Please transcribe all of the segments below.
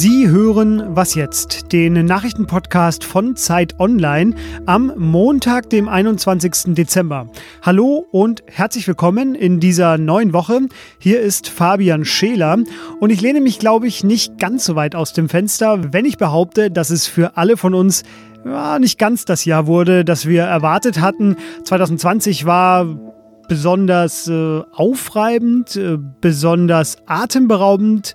Sie hören Was jetzt, den Nachrichtenpodcast von Zeit Online am Montag, dem 21. Dezember. Hallo und herzlich willkommen in dieser neuen Woche. Hier ist Fabian Scheler und ich lehne mich, glaube ich, nicht ganz so weit aus dem Fenster, wenn ich behaupte, dass es für alle von uns ja, nicht ganz das Jahr wurde, das wir erwartet hatten. 2020 war besonders äh, aufreibend, äh, besonders atemberaubend,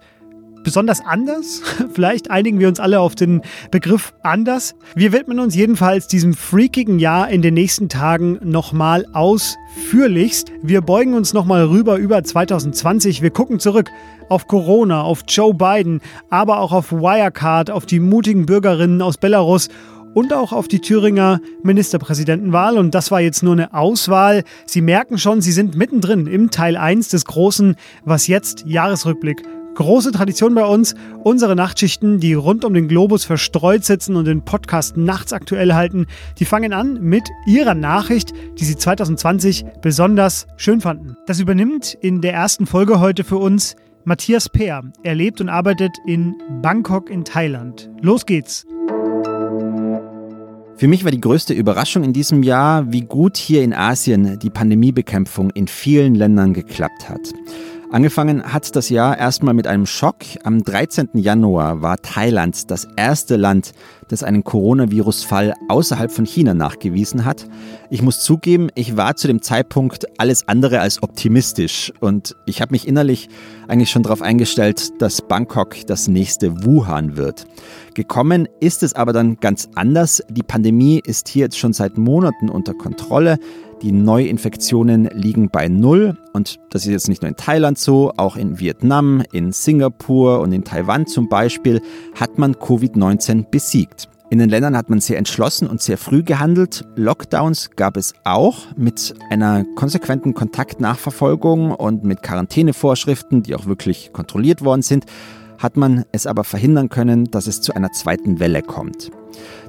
besonders anders. Vielleicht einigen wir uns alle auf den Begriff anders. Wir widmen uns jedenfalls diesem freakigen Jahr in den nächsten Tagen nochmal ausführlichst. Wir beugen uns nochmal rüber über 2020. Wir gucken zurück auf Corona, auf Joe Biden, aber auch auf Wirecard, auf die mutigen Bürgerinnen aus Belarus und auch auf die Thüringer Ministerpräsidentenwahl. Und das war jetzt nur eine Auswahl. Sie merken schon, Sie sind mittendrin im Teil 1 des großen Was jetzt Jahresrückblick. Große Tradition bei uns, unsere Nachtschichten, die rund um den Globus verstreut sitzen und den Podcast nachts aktuell halten, die fangen an mit ihrer Nachricht, die sie 2020 besonders schön fanden. Das übernimmt in der ersten Folge heute für uns Matthias Peer. Er lebt und arbeitet in Bangkok in Thailand. Los geht's! Für mich war die größte Überraschung in diesem Jahr, wie gut hier in Asien die Pandemiebekämpfung in vielen Ländern geklappt hat. Angefangen hat das Jahr erstmal mit einem Schock. Am 13. Januar war Thailand das erste Land, das einen Coronavirus-Fall außerhalb von China nachgewiesen hat. Ich muss zugeben, ich war zu dem Zeitpunkt alles andere als optimistisch und ich habe mich innerlich eigentlich schon darauf eingestellt, dass Bangkok das nächste Wuhan wird. Gekommen ist es aber dann ganz anders. Die Pandemie ist hier jetzt schon seit Monaten unter Kontrolle. Die Neuinfektionen liegen bei Null und das ist jetzt nicht nur in Thailand so, auch in Vietnam, in Singapur und in Taiwan zum Beispiel hat man Covid-19 besiegt. In den Ländern hat man sehr entschlossen und sehr früh gehandelt. Lockdowns gab es auch mit einer konsequenten Kontaktnachverfolgung und mit Quarantänevorschriften, die auch wirklich kontrolliert worden sind, hat man es aber verhindern können, dass es zu einer zweiten Welle kommt.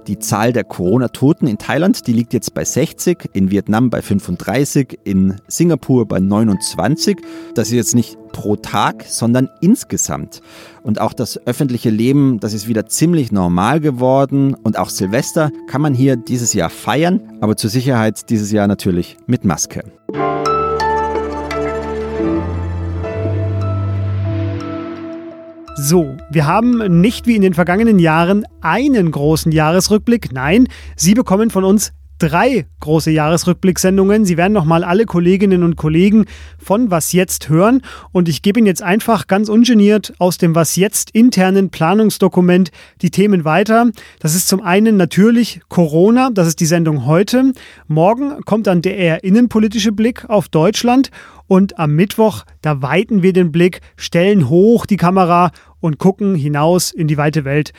Die Zahl der Corona-Toten in Thailand, die liegt jetzt bei 60, in Vietnam bei 35, in Singapur bei 29. Das ist jetzt nicht pro Tag, sondern insgesamt. Und auch das öffentliche Leben, das ist wieder ziemlich normal geworden. Und auch Silvester kann man hier dieses Jahr feiern, aber zur Sicherheit dieses Jahr natürlich mit Maske. So, wir haben nicht wie in den vergangenen Jahren einen großen Jahresrückblick. Nein, Sie bekommen von uns drei große Jahresrückblicksendungen. Sie werden nochmal alle Kolleginnen und Kollegen von Was Jetzt hören. Und ich gebe Ihnen jetzt einfach ganz ungeniert aus dem Was Jetzt internen Planungsdokument die Themen weiter. Das ist zum einen natürlich Corona, das ist die Sendung heute. Morgen kommt dann der eher innenpolitische Blick auf Deutschland. Und am Mittwoch, da weiten wir den Blick, stellen hoch die Kamera und gucken hinaus in die weite Welt.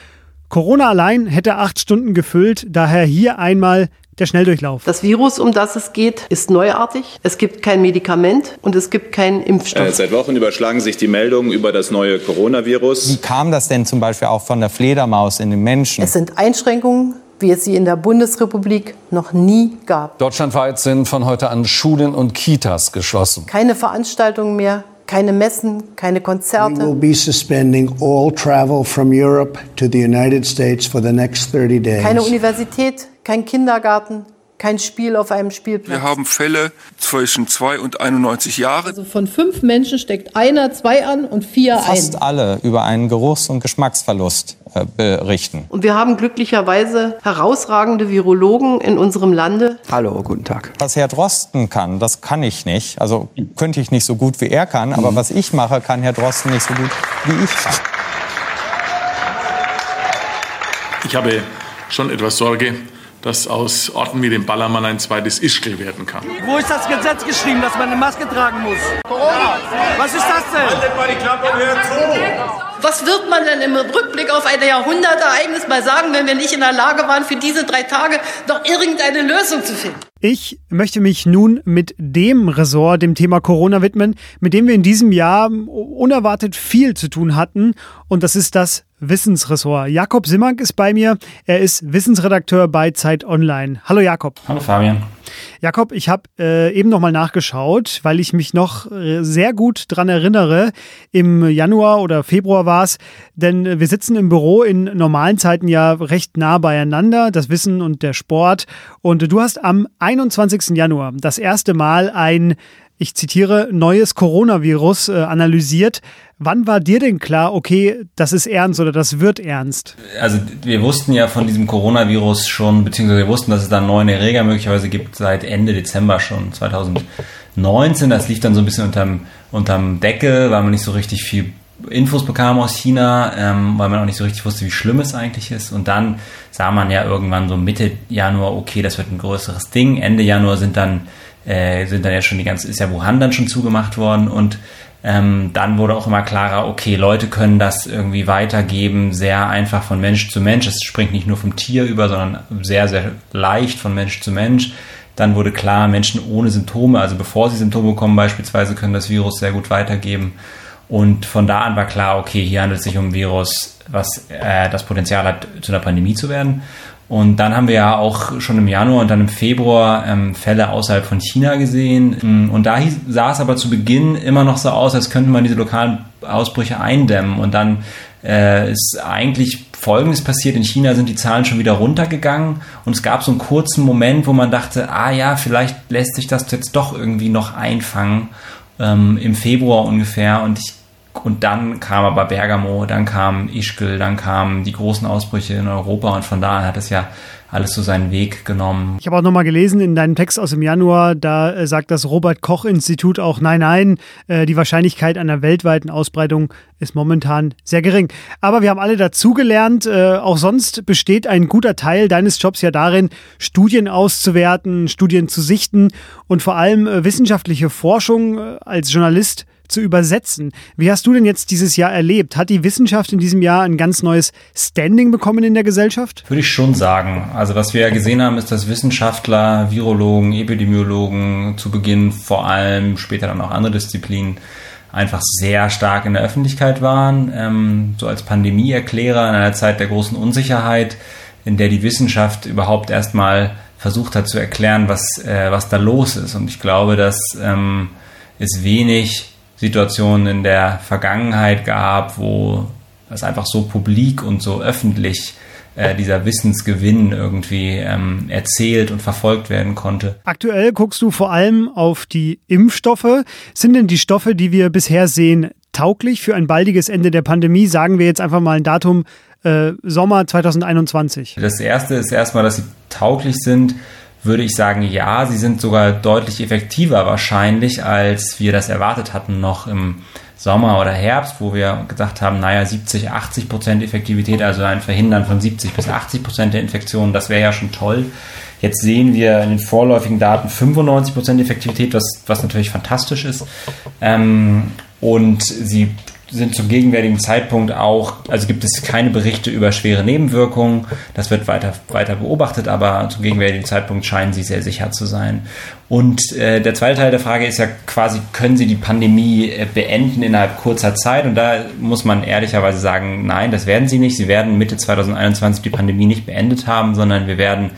Corona allein hätte acht Stunden gefüllt, daher hier einmal der Schnelldurchlauf. Das Virus, um das es geht, ist neuartig. Es gibt kein Medikament und es gibt keinen Impfstoff. Äh, seit Wochen überschlagen sich die Meldungen über das neue Coronavirus. Wie kam das denn zum Beispiel auch von der Fledermaus in den Menschen? Es sind Einschränkungen wie es sie in der Bundesrepublik noch nie gab. Deutschlandweit sind von heute an Schulen und Kitas geschlossen. Keine Veranstaltungen mehr, keine Messen, keine Konzerte. We will be suspending all travel from Europe to the United States for the next 30 days. Keine Universität, kein Kindergarten, kein Spiel auf einem Spielplatz. Wir haben Fälle zwischen 2 und 91 Jahren. Also von fünf Menschen steckt einer zwei an und vier Fast ein. alle über einen Geruchs- und Geschmacksverlust äh, berichten. Und wir haben glücklicherweise herausragende Virologen in unserem Lande. Hallo, guten Tag. Was Herr Drosten kann, das kann ich nicht. Also könnte ich nicht so gut wie er kann, aber was ich mache, kann Herr Drosten nicht so gut wie ich kann. Ich habe schon etwas Sorge, dass aus Orten wie dem Ballermann ein zweites Ischgl werden kann. Wo ist das Gesetz geschrieben, dass man eine Maske tragen muss? Corona! Was ist das denn? Haltet mal die Klappe und hört zu! Was wird man denn im Rückblick auf ein Jahrhundertereignis mal sagen, wenn wir nicht in der Lage waren, für diese drei Tage noch irgendeine Lösung zu finden? Ich möchte mich nun mit dem Ressort, dem Thema Corona widmen, mit dem wir in diesem Jahr unerwartet viel zu tun hatten. Und das ist das Wissensressort. Jakob Simmank ist bei mir. Er ist Wissensredakteur bei Zeit Online. Hallo Jakob. Hallo Fabian. Jakob, ich habe äh, eben noch mal nachgeschaut, weil ich mich noch äh, sehr gut dran erinnere. Im Januar oder Februar war es, denn wir sitzen im Büro in normalen Zeiten ja recht nah beieinander, das Wissen und der Sport. Und du hast am 21. Januar das erste Mal ein ich zitiere, neues Coronavirus äh, analysiert. Wann war dir denn klar, okay, das ist ernst oder das wird ernst? Also wir wussten ja von diesem Coronavirus schon, beziehungsweise wir wussten, dass es da neuen Erreger möglicherweise gibt seit Ende Dezember schon, 2019. Das lief dann so ein bisschen unterm, unterm Deckel, weil man nicht so richtig viel Infos bekam aus China, ähm, weil man auch nicht so richtig wusste, wie schlimm es eigentlich ist. Und dann sah man ja irgendwann so Mitte Januar, okay, das wird ein größeres Ding. Ende Januar sind dann äh, sind dann ja schon die ganze, ist ja Wuhan dann schon zugemacht worden und ähm, dann wurde auch immer klarer, okay, Leute können das irgendwie weitergeben, sehr einfach von Mensch zu Mensch. Es springt nicht nur vom Tier über, sondern sehr, sehr leicht von Mensch zu Mensch. Dann wurde klar, Menschen ohne Symptome, also bevor sie Symptome bekommen beispielsweise, können das Virus sehr gut weitergeben. Und von da an war klar, okay, hier handelt es sich um ein Virus, was äh, das Potenzial hat, zu einer Pandemie zu werden. Und dann haben wir ja auch schon im Januar und dann im Februar ähm, Fälle außerhalb von China gesehen. Und da hieß, sah es aber zu Beginn immer noch so aus, als könnte man diese lokalen Ausbrüche eindämmen. Und dann äh, ist eigentlich Folgendes passiert. In China sind die Zahlen schon wieder runtergegangen und es gab so einen kurzen Moment, wo man dachte, ah ja, vielleicht lässt sich das jetzt doch irgendwie noch einfangen. Ähm, Im Februar ungefähr. Und ich und dann kam aber Bergamo, dann kam Ischgl, dann kamen die großen Ausbrüche in Europa und von da hat es ja alles so seinen Weg genommen. Ich habe auch nochmal gelesen in deinem Text aus dem Januar, da äh, sagt das Robert-Koch-Institut auch, nein, nein, äh, die Wahrscheinlichkeit einer weltweiten Ausbreitung ist momentan sehr gering. Aber wir haben alle dazugelernt, äh, auch sonst besteht ein guter Teil deines Jobs ja darin, Studien auszuwerten, Studien zu sichten und vor allem wissenschaftliche Forschung als Journalist zu übersetzen. Wie hast du denn jetzt dieses Jahr erlebt? Hat die Wissenschaft in diesem Jahr ein ganz neues Standing bekommen in der Gesellschaft? Würde ich schon sagen. Also was wir ja gesehen haben, ist, dass Wissenschaftler, Virologen, Epidemiologen zu Beginn vor allem, später dann auch andere Disziplinen, einfach sehr stark in der Öffentlichkeit waren, ähm, so als Pandemieerklärer in einer Zeit der großen Unsicherheit, in der die Wissenschaft überhaupt erstmal versucht hat zu erklären, was, äh, was da los ist. Und ich glaube, dass ähm, es wenig Situationen in der Vergangenheit gab, wo es einfach so publik und so öffentlich äh, dieser Wissensgewinn irgendwie ähm, erzählt und verfolgt werden konnte. Aktuell guckst du vor allem auf die Impfstoffe. Sind denn die Stoffe, die wir bisher sehen, tauglich für ein baldiges Ende der Pandemie? Sagen wir jetzt einfach mal ein Datum äh, Sommer 2021. Das erste ist erstmal, dass sie tauglich sind würde ich sagen, ja, sie sind sogar deutlich effektiver wahrscheinlich, als wir das erwartet hatten noch im Sommer oder Herbst, wo wir gesagt haben, naja, 70, 80 Prozent Effektivität, also ein Verhindern von 70 bis 80 Prozent der Infektionen, das wäre ja schon toll. Jetzt sehen wir in den vorläufigen Daten 95 Prozent Effektivität, was, was natürlich fantastisch ist. Ähm, und sie sind zum gegenwärtigen Zeitpunkt auch, also gibt es keine Berichte über schwere Nebenwirkungen. Das wird weiter, weiter beobachtet, aber zum gegenwärtigen Zeitpunkt scheinen sie sehr sicher zu sein. Und äh, der zweite Teil der Frage ist ja quasi, können sie die Pandemie äh, beenden innerhalb kurzer Zeit? Und da muss man ehrlicherweise sagen, nein, das werden sie nicht. Sie werden Mitte 2021 die Pandemie nicht beendet haben, sondern wir werden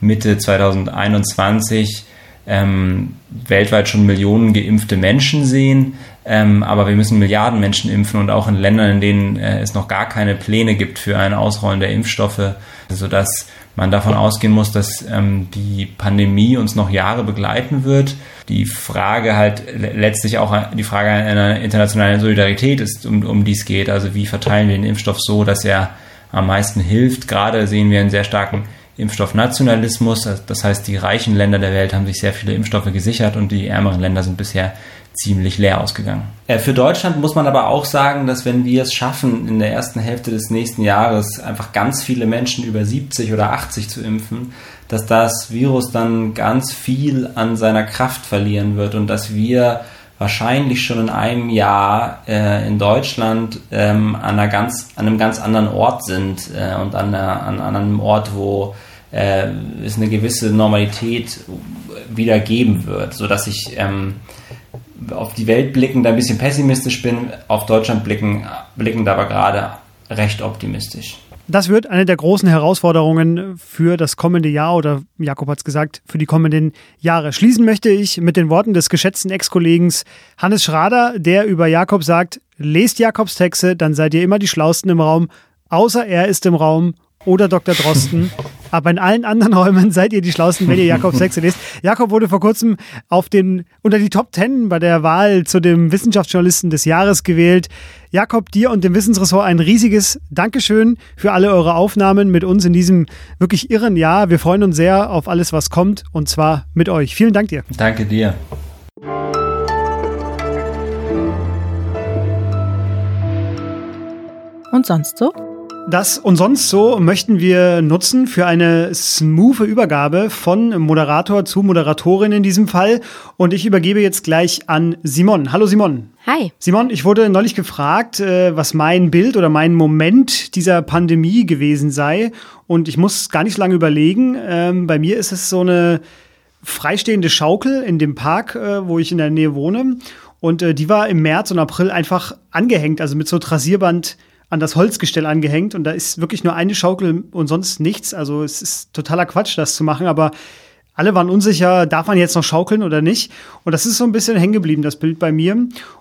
Mitte 2021 ähm, weltweit schon Millionen geimpfte Menschen sehen. Ähm, aber wir müssen Milliarden Menschen impfen und auch in Ländern, in denen äh, es noch gar keine Pläne gibt für ein Ausrollen der Impfstoffe, sodass man davon ausgehen muss, dass ähm, die Pandemie uns noch Jahre begleiten wird. Die Frage halt letztlich auch die Frage einer internationalen Solidarität ist, um, um die es geht. Also wie verteilen wir den Impfstoff so, dass er am meisten hilft. Gerade sehen wir einen sehr starken Impfstoffnationalismus. Das heißt, die reichen Länder der Welt haben sich sehr viele Impfstoffe gesichert und die ärmeren Länder sind bisher ziemlich leer ausgegangen. Äh, für Deutschland muss man aber auch sagen, dass wenn wir es schaffen, in der ersten Hälfte des nächsten Jahres einfach ganz viele Menschen über 70 oder 80 zu impfen, dass das Virus dann ganz viel an seiner Kraft verlieren wird und dass wir wahrscheinlich schon in einem Jahr äh, in Deutschland ähm, an, einer ganz, an einem ganz anderen Ort sind äh, und an, einer, an, an einem Ort, wo äh, es eine gewisse Normalität wieder geben wird, sodass ich ähm, auf die Welt blickend ein bisschen pessimistisch bin, auf Deutschland blicken, blickend aber gerade recht optimistisch. Das wird eine der großen Herausforderungen für das kommende Jahr oder Jakob hat es gesagt, für die kommenden Jahre. Schließen möchte ich mit den Worten des geschätzten Ex-Kollegen Hannes Schrader, der über Jakob sagt, lest Jakobs Texte, dann seid ihr immer die Schlausten im Raum, außer er ist im Raum oder Dr. Drosten. Aber in allen anderen Räumen seid ihr die Schlausten, wenn ihr Jakobs Texte lest. Jakob wurde vor kurzem auf den, unter die Top Ten bei der Wahl zu dem Wissenschaftsjournalisten des Jahres gewählt. Jakob, dir und dem Wissensressort ein riesiges Dankeschön für alle eure Aufnahmen mit uns in diesem wirklich irren Jahr. Wir freuen uns sehr auf alles, was kommt und zwar mit euch. Vielen Dank dir. Danke dir. Und sonst so? Das und sonst so möchten wir nutzen für eine smooth Übergabe von Moderator zu Moderatorin in diesem Fall. Und ich übergebe jetzt gleich an Simon. Hallo Simon. Hi. Simon, ich wurde neulich gefragt, äh, was mein Bild oder mein Moment dieser Pandemie gewesen sei. Und ich muss gar nicht lange überlegen. Ähm, bei mir ist es so eine freistehende Schaukel in dem Park, äh, wo ich in der Nähe wohne. Und äh, die war im März und April einfach angehängt, also mit so Trasierband an das Holzgestell angehängt und da ist wirklich nur eine Schaukel und sonst nichts. Also es ist totaler Quatsch, das zu machen, aber alle waren unsicher, darf man jetzt noch schaukeln oder nicht? Und das ist so ein bisschen hängen geblieben, das Bild bei mir.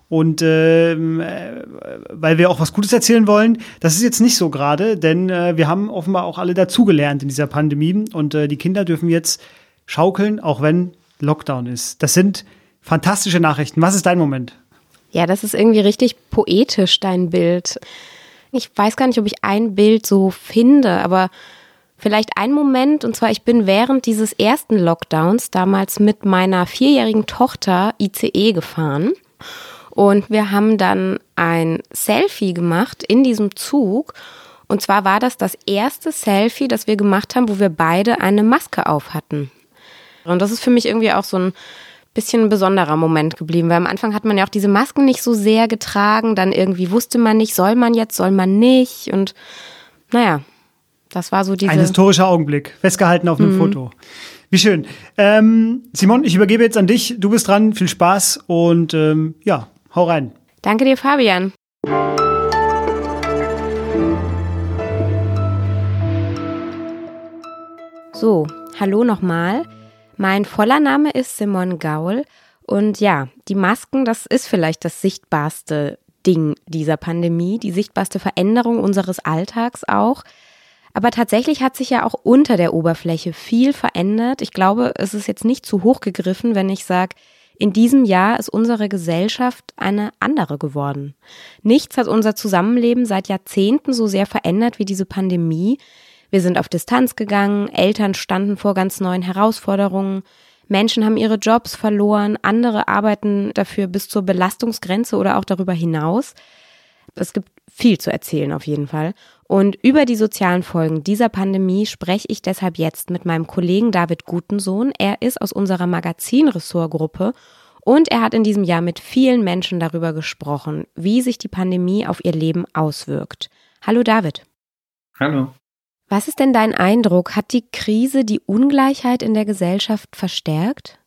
Und ähm, äh, weil wir auch was Gutes erzählen wollen, das ist jetzt nicht so gerade, denn äh, wir haben offenbar auch alle dazugelernt in dieser Pandemie und äh, die Kinder dürfen jetzt schaukeln, auch wenn Lockdown ist. Das sind fantastische Nachrichten. Was ist dein Moment? Ja, das ist irgendwie richtig poetisch, dein Bild. Ich weiß gar nicht, ob ich ein Bild so finde, aber vielleicht ein Moment. Und zwar, ich bin während dieses ersten Lockdowns damals mit meiner vierjährigen Tochter ICE gefahren. Und wir haben dann ein Selfie gemacht in diesem Zug. Und zwar war das das erste Selfie, das wir gemacht haben, wo wir beide eine Maske auf hatten. Und das ist für mich irgendwie auch so ein bisschen ein besonderer Moment geblieben, weil am Anfang hat man ja auch diese Masken nicht so sehr getragen, dann irgendwie wusste man nicht, soll man jetzt, soll man nicht und naja, das war so diese... Ein historischer Augenblick, festgehalten auf einem mhm. Foto. Wie schön. Ähm, Simon, ich übergebe jetzt an dich. Du bist dran. Viel Spaß und ähm, ja, hau rein. Danke dir, Fabian. So, hallo nochmal. Mein voller Name ist Simon Gaul und ja, die Masken, das ist vielleicht das sichtbarste Ding dieser Pandemie, die sichtbarste Veränderung unseres Alltags auch. Aber tatsächlich hat sich ja auch unter der Oberfläche viel verändert. Ich glaube, es ist jetzt nicht zu hoch gegriffen, wenn ich sage, in diesem Jahr ist unsere Gesellschaft eine andere geworden. Nichts hat unser Zusammenleben seit Jahrzehnten so sehr verändert wie diese Pandemie. Wir sind auf Distanz gegangen, Eltern standen vor ganz neuen Herausforderungen, Menschen haben ihre Jobs verloren, andere arbeiten dafür bis zur Belastungsgrenze oder auch darüber hinaus. Es gibt viel zu erzählen auf jeden Fall. Und über die sozialen Folgen dieser Pandemie spreche ich deshalb jetzt mit meinem Kollegen David Gutensohn. Er ist aus unserer Magazin-Ressortgruppe und er hat in diesem Jahr mit vielen Menschen darüber gesprochen, wie sich die Pandemie auf ihr Leben auswirkt. Hallo David. Hallo. Was ist denn dein Eindruck? Hat die Krise die Ungleichheit in der Gesellschaft verstärkt?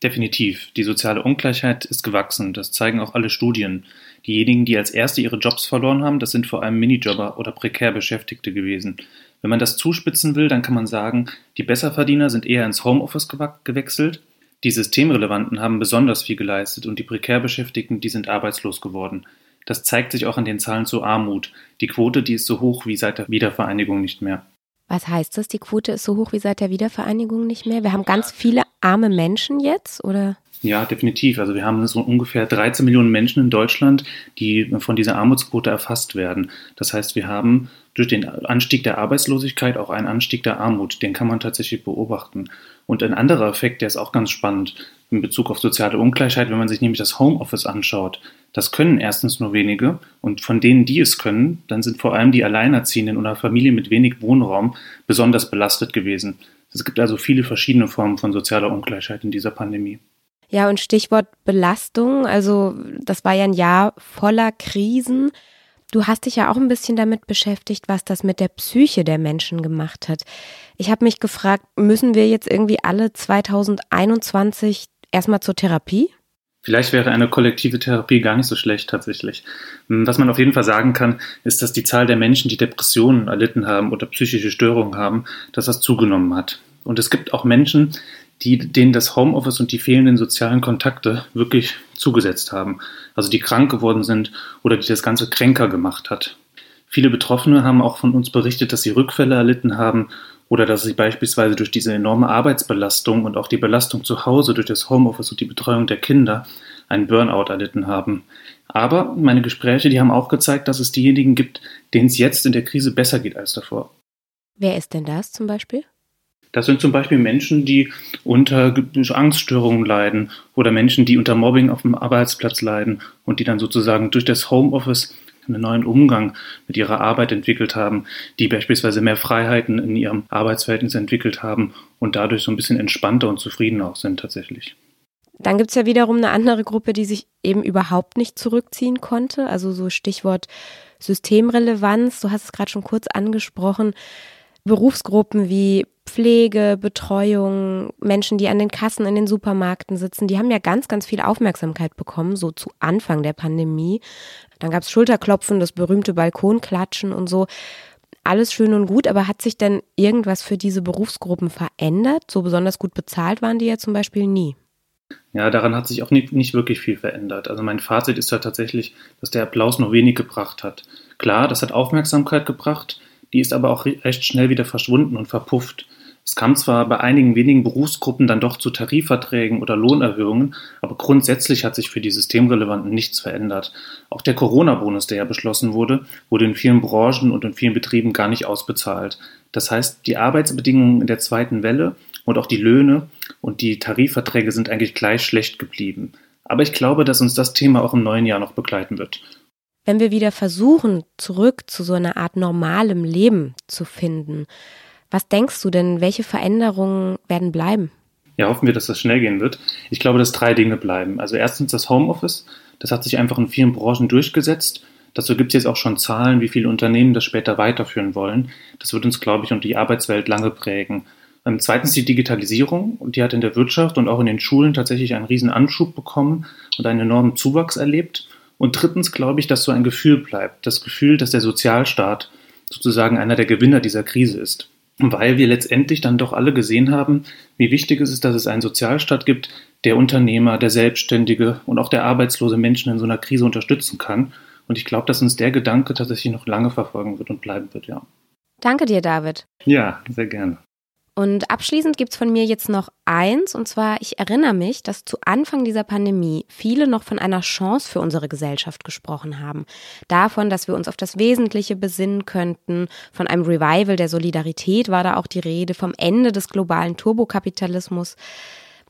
Definitiv. Die soziale Ungleichheit ist gewachsen. Das zeigen auch alle Studien. Diejenigen, die als Erste ihre Jobs verloren haben, das sind vor allem Minijobber oder prekär Beschäftigte gewesen. Wenn man das zuspitzen will, dann kann man sagen, die Besserverdiener sind eher ins Homeoffice gewechselt, die Systemrelevanten haben besonders viel geleistet und die prekär Beschäftigten, die sind arbeitslos geworden. Das zeigt sich auch an den Zahlen zur Armut. Die Quote, die ist so hoch wie seit der Wiedervereinigung nicht mehr. Was heißt das? Die Quote ist so hoch wie seit der Wiedervereinigung nicht mehr? Wir haben ganz viele arme Menschen jetzt, oder? Ja, definitiv. Also wir haben so ungefähr 13 Millionen Menschen in Deutschland, die von dieser Armutsquote erfasst werden. Das heißt, wir haben durch den Anstieg der Arbeitslosigkeit auch einen Anstieg der Armut. Den kann man tatsächlich beobachten. Und ein anderer Effekt, der ist auch ganz spannend in Bezug auf soziale Ungleichheit, wenn man sich nämlich das Homeoffice anschaut. Das können erstens nur wenige und von denen, die es können, dann sind vor allem die Alleinerziehenden oder Familien mit wenig Wohnraum besonders belastet gewesen. Es gibt also viele verschiedene Formen von sozialer Ungleichheit in dieser Pandemie. Ja, und Stichwort Belastung, also das war ja ein Jahr voller Krisen. Du hast dich ja auch ein bisschen damit beschäftigt, was das mit der Psyche der Menschen gemacht hat. Ich habe mich gefragt, müssen wir jetzt irgendwie alle 2021 erstmal zur Therapie? Vielleicht wäre eine kollektive Therapie gar nicht so schlecht tatsächlich. Hm, was man auf jeden Fall sagen kann, ist, dass die Zahl der Menschen, die Depressionen erlitten haben oder psychische Störungen haben, dass das zugenommen hat. Und es gibt auch Menschen, die, denen das Homeoffice und die fehlenden sozialen Kontakte wirklich zugesetzt haben. Also die krank geworden sind oder die das Ganze kränker gemacht hat. Viele Betroffene haben auch von uns berichtet, dass sie Rückfälle erlitten haben oder dass sie beispielsweise durch diese enorme Arbeitsbelastung und auch die Belastung zu Hause durch das Homeoffice und die Betreuung der Kinder einen Burnout erlitten haben. Aber meine Gespräche, die haben auch gezeigt, dass es diejenigen gibt, denen es jetzt in der Krise besser geht als davor. Wer ist denn das zum Beispiel? Das sind zum Beispiel Menschen, die unter Angststörungen leiden oder Menschen, die unter Mobbing auf dem Arbeitsplatz leiden und die dann sozusagen durch das Homeoffice einen neuen Umgang mit ihrer Arbeit entwickelt haben, die beispielsweise mehr Freiheiten in ihrem Arbeitsverhältnis entwickelt haben und dadurch so ein bisschen entspannter und zufriedener auch sind tatsächlich. Dann gibt es ja wiederum eine andere Gruppe, die sich eben überhaupt nicht zurückziehen konnte. Also so Stichwort Systemrelevanz, du hast es gerade schon kurz angesprochen. Berufsgruppen wie Pflege, Betreuung, Menschen, die an den Kassen in den Supermärkten sitzen, die haben ja ganz, ganz viel Aufmerksamkeit bekommen, so zu Anfang der Pandemie. Dann gab es Schulterklopfen, das berühmte Balkonklatschen und so. Alles schön und gut, aber hat sich denn irgendwas für diese Berufsgruppen verändert? So besonders gut bezahlt waren die ja zum Beispiel nie. Ja, daran hat sich auch nicht, nicht wirklich viel verändert. Also mein Fazit ist ja tatsächlich, dass der Applaus noch wenig gebracht hat. Klar, das hat Aufmerksamkeit gebracht, die ist aber auch recht schnell wieder verschwunden und verpufft. Es kam zwar bei einigen wenigen Berufsgruppen dann doch zu Tarifverträgen oder Lohnerhöhungen, aber grundsätzlich hat sich für die Systemrelevanten nichts verändert. Auch der Corona-Bonus, der ja beschlossen wurde, wurde in vielen Branchen und in vielen Betrieben gar nicht ausbezahlt. Das heißt, die Arbeitsbedingungen in der zweiten Welle und auch die Löhne und die Tarifverträge sind eigentlich gleich schlecht geblieben. Aber ich glaube, dass uns das Thema auch im neuen Jahr noch begleiten wird. Wenn wir wieder versuchen, zurück zu so einer Art normalem Leben zu finden, was denkst du denn, welche Veränderungen werden bleiben? Ja, hoffen wir, dass das schnell gehen wird. Ich glaube, dass drei Dinge bleiben. Also erstens das Homeoffice. Das hat sich einfach in vielen Branchen durchgesetzt. Dazu gibt es jetzt auch schon Zahlen, wie viele Unternehmen das später weiterführen wollen. Das wird uns, glaube ich, und die Arbeitswelt lange prägen. Ähm, zweitens die Digitalisierung. Die hat in der Wirtschaft und auch in den Schulen tatsächlich einen riesen Anschub bekommen und einen enormen Zuwachs erlebt. Und drittens glaube ich, dass so ein Gefühl bleibt. Das Gefühl, dass der Sozialstaat sozusagen einer der Gewinner dieser Krise ist weil wir letztendlich dann doch alle gesehen haben, wie wichtig es ist, dass es einen Sozialstaat gibt, der Unternehmer, der Selbstständige und auch der arbeitslose Menschen in so einer Krise unterstützen kann. Und ich glaube, dass uns der Gedanke tatsächlich noch lange verfolgen wird und bleiben wird, ja. Danke dir, David. Ja, sehr gerne. Und abschließend gibt es von mir jetzt noch eins, und zwar, ich erinnere mich, dass zu Anfang dieser Pandemie viele noch von einer Chance für unsere Gesellschaft gesprochen haben. Davon, dass wir uns auf das Wesentliche besinnen könnten, von einem Revival der Solidarität war da auch die Rede, vom Ende des globalen Turbokapitalismus.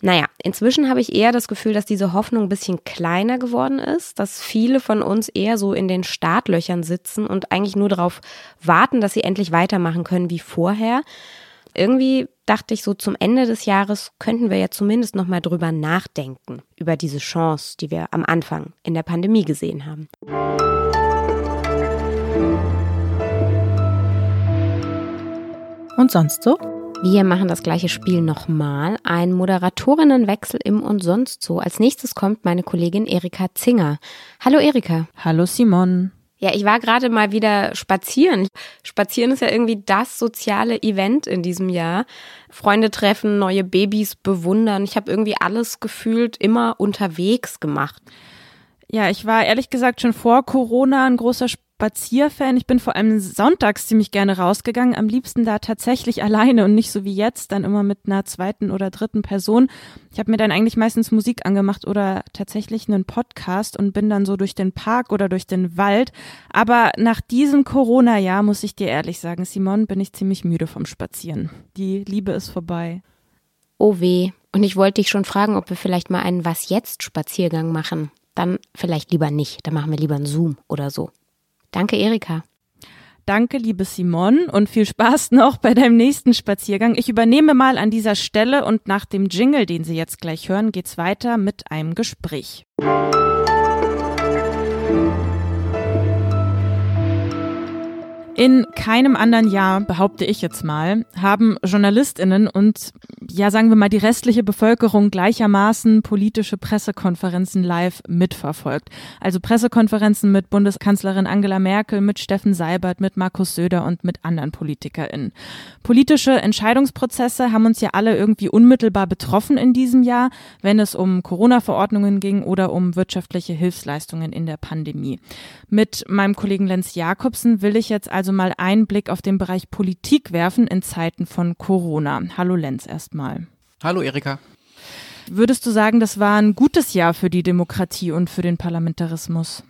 Naja, inzwischen habe ich eher das Gefühl, dass diese Hoffnung ein bisschen kleiner geworden ist, dass viele von uns eher so in den Startlöchern sitzen und eigentlich nur darauf warten, dass sie endlich weitermachen können wie vorher irgendwie dachte ich so zum Ende des Jahres könnten wir ja zumindest noch mal drüber nachdenken über diese Chance, die wir am Anfang in der Pandemie gesehen haben. Und sonst so? Wir machen das gleiche Spiel nochmal. Ein Moderatorinnenwechsel im und sonst so. Als nächstes kommt meine Kollegin Erika Zinger. Hallo Erika. Hallo Simon. Ja, ich war gerade mal wieder spazieren. Spazieren ist ja irgendwie das soziale Event in diesem Jahr. Freunde treffen, neue Babys bewundern. Ich habe irgendwie alles gefühlt immer unterwegs gemacht. Ja, ich war ehrlich gesagt schon vor Corona ein großer Spazierfan. Ich bin vor allem sonntags ziemlich gerne rausgegangen, am liebsten da tatsächlich alleine und nicht so wie jetzt, dann immer mit einer zweiten oder dritten Person. Ich habe mir dann eigentlich meistens Musik angemacht oder tatsächlich einen Podcast und bin dann so durch den Park oder durch den Wald. Aber nach diesem Corona-Jahr, muss ich dir ehrlich sagen, Simon, bin ich ziemlich müde vom Spazieren. Die Liebe ist vorbei. Oh weh. Und ich wollte dich schon fragen, ob wir vielleicht mal einen Was jetzt Spaziergang machen. Dann vielleicht lieber nicht. Dann machen wir lieber einen Zoom oder so. Danke, Erika. Danke, liebe Simon, und viel Spaß noch bei deinem nächsten Spaziergang. Ich übernehme mal an dieser Stelle und nach dem Jingle, den Sie jetzt gleich hören, geht's weiter mit einem Gespräch. In keinem anderen Jahr, behaupte ich jetzt mal, haben Journalistinnen und ja, sagen wir mal, die restliche Bevölkerung gleichermaßen politische Pressekonferenzen live mitverfolgt. Also Pressekonferenzen mit Bundeskanzlerin Angela Merkel, mit Steffen Seibert, mit Markus Söder und mit anderen PolitikerInnen. Politische Entscheidungsprozesse haben uns ja alle irgendwie unmittelbar betroffen in diesem Jahr, wenn es um Corona-Verordnungen ging oder um wirtschaftliche Hilfsleistungen in der Pandemie. Mit meinem Kollegen Lenz Jakobsen will ich jetzt also also mal einen Blick auf den Bereich Politik werfen in Zeiten von Corona. Hallo Lenz erstmal. Hallo Erika. Würdest du sagen, das war ein gutes Jahr für die Demokratie und für den Parlamentarismus?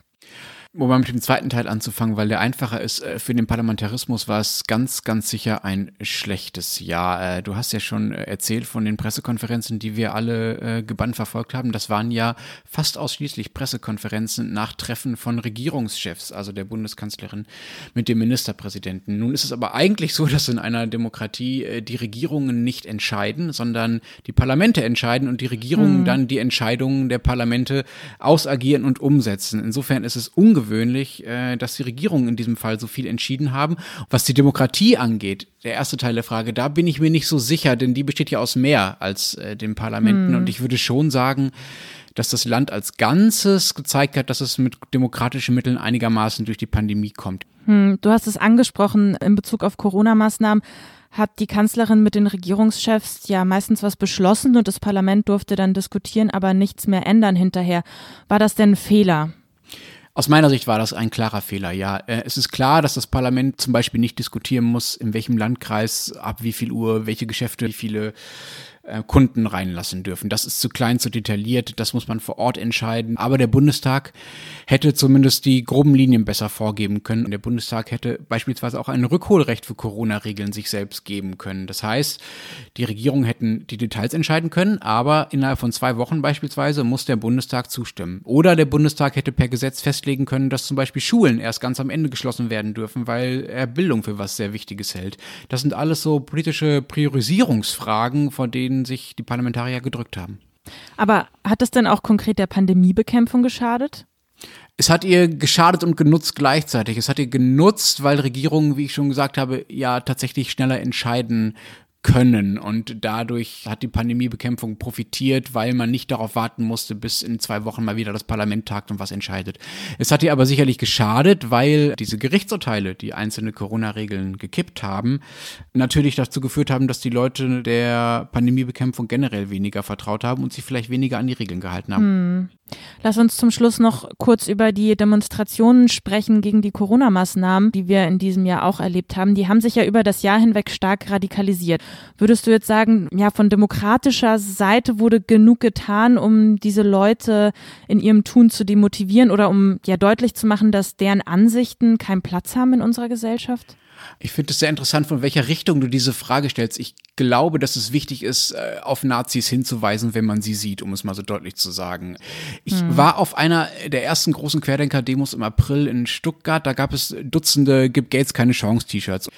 Um mal mit dem zweiten Teil anzufangen, weil der einfacher ist. Äh, für den Parlamentarismus war es ganz, ganz sicher ein schlechtes Jahr. Äh, du hast ja schon äh, erzählt von den Pressekonferenzen, die wir alle gebannt verfolgt haben. Das waren ja fast ausschließlich Pressekonferenzen nach Treffen von Regierungschefs, also der Bundeskanzlerin mit dem Ministerpräsidenten. Nun ist es aber eigentlich so, dass in einer Demokratie die Regierungen nicht entscheiden, sondern die Parlamente entscheiden und die Regierungen hm. dann die Entscheidungen der Parlamente ausagieren und umsetzen. Insofern ist es ungewöhnlich, ungewöhnlich, äh, dass die Regierungen in diesem Fall so viel entschieden haben. Was die Demokratie angeht, der erste Teil der Frage, da bin ich mir nicht so sicher, denn die besteht ja aus mehr als äh, den Parlamenten. Mhm. Und ich würde schon sagen, dass das Land als Ganzes gezeigt hat, dass es mit demokratischen Mitteln einigermaßen durch die Pandemie kommt. Hm, du hast es angesprochen in Bezug auf Corona-Maßnahmen hat die Kanzlerin mit den Regierungschefs ja meistens was beschlossen und das Parlament durfte dann diskutieren, aber nichts mehr ändern hinterher. War das denn ein Fehler? Aus meiner Sicht war das ein klarer Fehler, ja. Äh, es ist klar, dass das Parlament zum Beispiel nicht diskutieren muss, in welchem Landkreis, ab wie viel Uhr, welche Geschäfte, wie viele äh, Kunden reinlassen dürfen. Das ist zu klein, zu detailliert, das muss man vor Ort entscheiden. Aber der Bundestag hätte zumindest die groben Linien besser vorgeben können. Der Bundestag hätte beispielsweise auch ein Rückholrecht für Corona-Regeln sich selbst geben können. Das heißt, die Regierung hätten die Details entscheiden können, aber innerhalb von zwei Wochen beispielsweise muss der Bundestag zustimmen. Oder der Bundestag hätte per Gesetz festlegen können, dass zum Beispiel Schulen erst ganz am Ende geschlossen werden dürfen, weil er Bildung für was sehr Wichtiges hält. Das sind alles so politische Priorisierungsfragen, vor denen denen sich die Parlamentarier gedrückt haben. Aber hat es denn auch konkret der Pandemiebekämpfung geschadet? Es hat ihr geschadet und genutzt gleichzeitig. Es hat ihr genutzt, weil Regierungen, wie ich schon gesagt habe, ja tatsächlich schneller entscheiden können. Und dadurch hat die Pandemiebekämpfung profitiert, weil man nicht darauf warten musste, bis in zwei Wochen mal wieder das Parlament tagt und was entscheidet. Es hat ihr aber sicherlich geschadet, weil diese Gerichtsurteile, die einzelne Corona-Regeln gekippt haben, natürlich dazu geführt haben, dass die Leute der Pandemiebekämpfung generell weniger vertraut haben und sich vielleicht weniger an die Regeln gehalten haben. Hm. Lass uns zum Schluss noch kurz über die Demonstrationen sprechen gegen die Corona-Maßnahmen, die wir in diesem Jahr auch erlebt haben. Die haben sich ja über das Jahr hinweg stark radikalisiert. Würdest du jetzt sagen, ja, von demokratischer Seite wurde genug getan, um diese Leute in ihrem Tun zu demotivieren oder um ja deutlich zu machen, dass deren Ansichten keinen Platz haben in unserer Gesellschaft? Ich finde es sehr interessant, von welcher Richtung du diese Frage stellst. Ich glaube, dass es wichtig ist, äh, auf Nazis hinzuweisen, wenn man sie sieht, um es mal so deutlich zu sagen. Ich hm. war auf einer der ersten großen Querdenker-Demos im April in Stuttgart. Da gab es Dutzende Gib Gates keine Chance-T-Shirts.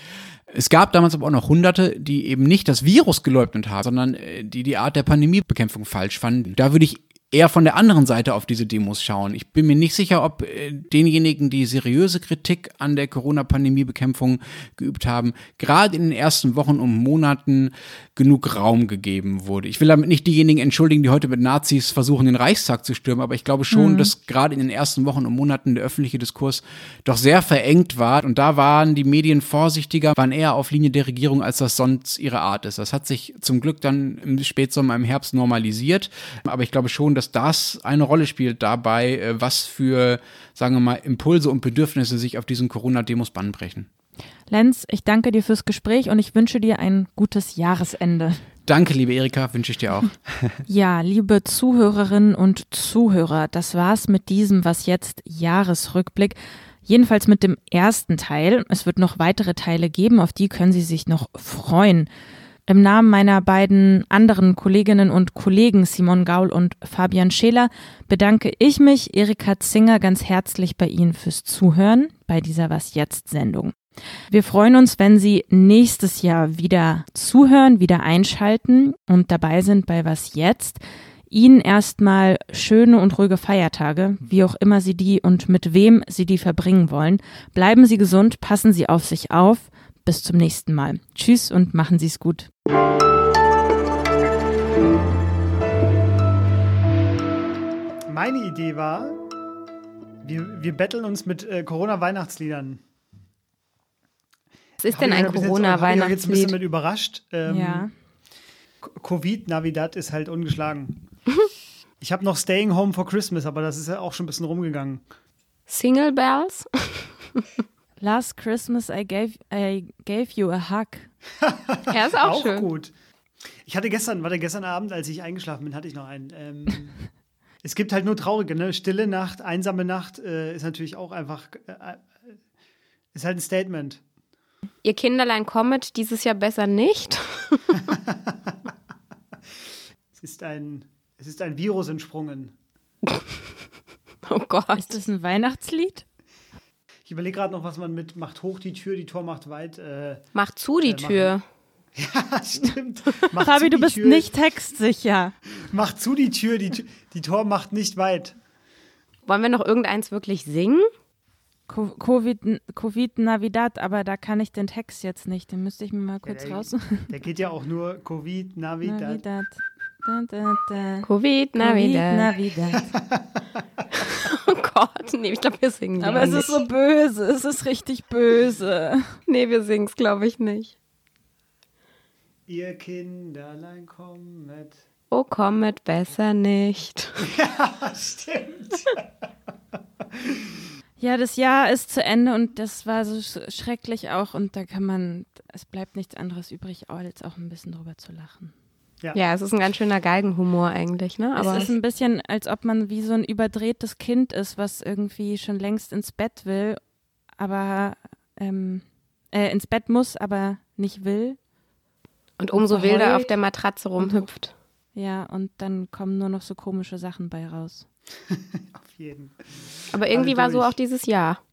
Es gab damals aber auch noch Hunderte, die eben nicht das Virus geleugnet haben, sondern äh, die die Art der Pandemiebekämpfung falsch fanden. Da würde ich eher von der anderen Seite auf diese Demos schauen. Ich bin mir nicht sicher, ob äh, denjenigen, die seriöse Kritik an der Corona-Pandemie-Bekämpfung geübt haben, gerade in den ersten Wochen und Monaten genug Raum gegeben wurde. Ich will damit nicht diejenigen entschuldigen, die heute mit Nazis versuchen, den Reichstag zu stürmen, aber ich glaube schon, mhm. dass gerade in den ersten Wochen und Monaten der öffentliche Diskurs doch sehr verengt war. Und da waren die Medien vorsichtiger, waren eher auf Linie der Regierung, als das sonst ihre Art ist. Das hat sich zum Glück dann im Spätsommer, im Herbst normalisiert. Aber ich glaube schon, dass das eine Rolle spielt dabei, äh, was für, sagen wir mal, Impulse und Bedürfnisse sich auf diesen Corona-Demos brechen. Lenz, ich danke dir fürs Gespräch und ich wünsche dir ein gutes Jahresende. Danke, liebe Erika, wünsche ich dir auch. Ja, liebe Zuhörerinnen und Zuhörer, das war's mit diesem Was jetzt Jahresrückblick. Jedenfalls mit dem ersten Teil. Es wird noch weitere Teile geben, auf die können Sie sich noch freuen. Im Namen meiner beiden anderen Kolleginnen und Kollegen Simon Gaul und Fabian Scheler bedanke ich mich, Erika Zinger, ganz herzlich bei Ihnen fürs Zuhören bei dieser Was jetzt Sendung. Wir freuen uns, wenn Sie nächstes Jahr wieder zuhören, wieder einschalten und dabei sind bei Was jetzt. Ihnen erstmal schöne und ruhige Feiertage, wie auch immer Sie die und mit wem Sie die verbringen wollen. Bleiben Sie gesund, passen Sie auf sich auf. Bis zum nächsten Mal. Tschüss und machen Sie es gut. Meine Idee war, wir, wir betteln uns mit äh, Corona-Weihnachtsliedern. Was ist denn ein Corona-Weihnachtslied? Ich jetzt ein bisschen mit überrascht. Ähm, Ja. Covid-Navidad ist halt ungeschlagen. ich habe noch Staying Home for Christmas, aber das ist ja auch schon ein bisschen rumgegangen. Single Bells? Last Christmas I gave, I gave you a hug. Ja, ist auch, schön. gut. Ich hatte gestern, warte, gestern Abend, als ich eingeschlafen bin, hatte ich noch einen. Ähm, es gibt halt nur traurige, ne? Stille Nacht, einsame Nacht äh, ist natürlich auch einfach, äh, äh, ist halt ein Statement. Ihr Kinderlein kommet dieses Jahr besser nicht. Es ist ein, es ist ein Virus entsprungen. Oh Gott. Ist das ein Weihnachtslied? Ich überlege gerade noch, was man mit macht hoch die Tür, die Tor macht weit. Äh, Macht zu die äh, Tür. Ja, stimmt. Fabi, du bist Tür, nicht textsicher. Macht zu die Tür, die, Tür- die Tor macht nicht weit. Wollen wir noch irgendeins wirklich singen? Co- Covid, Covid Navidad, aber da kann ich den Text jetzt nicht. Den müsste ich mir mal kurz der, raus. Der geht ja auch nur Covid, Navidad. Navidad. Da, da, da. Covid, Navidad. Covid, Navidad. Nee, ich glaube, wir singen Aber lieber es ist nicht. so böse, es ist richtig böse. Nee, wir singen es, glaube ich, nicht. Ihr Kinderlein kommet. Oh, kommet besser nicht. Ja, stimmt. Ja, das Jahr ist zu Ende und das war so sch- schrecklich auch und da kann man, es bleibt nichts anderes übrig, als auch ein bisschen drüber zu lachen. Ja. Ja, es ist ein ganz schöner Galgenhumor eigentlich, ne? Aber es ist ein bisschen, als ob man wie so ein überdrehtes Kind ist, was irgendwie schon längst ins Bett will, aber ähm, äh, ins Bett muss, aber nicht will. und umso und wilder auf der Matratze rumhüpft. Ja, und dann kommen nur noch so komische Sachen bei raus. Auf jeden. Aber irgendwie war so auch dieses Jahr.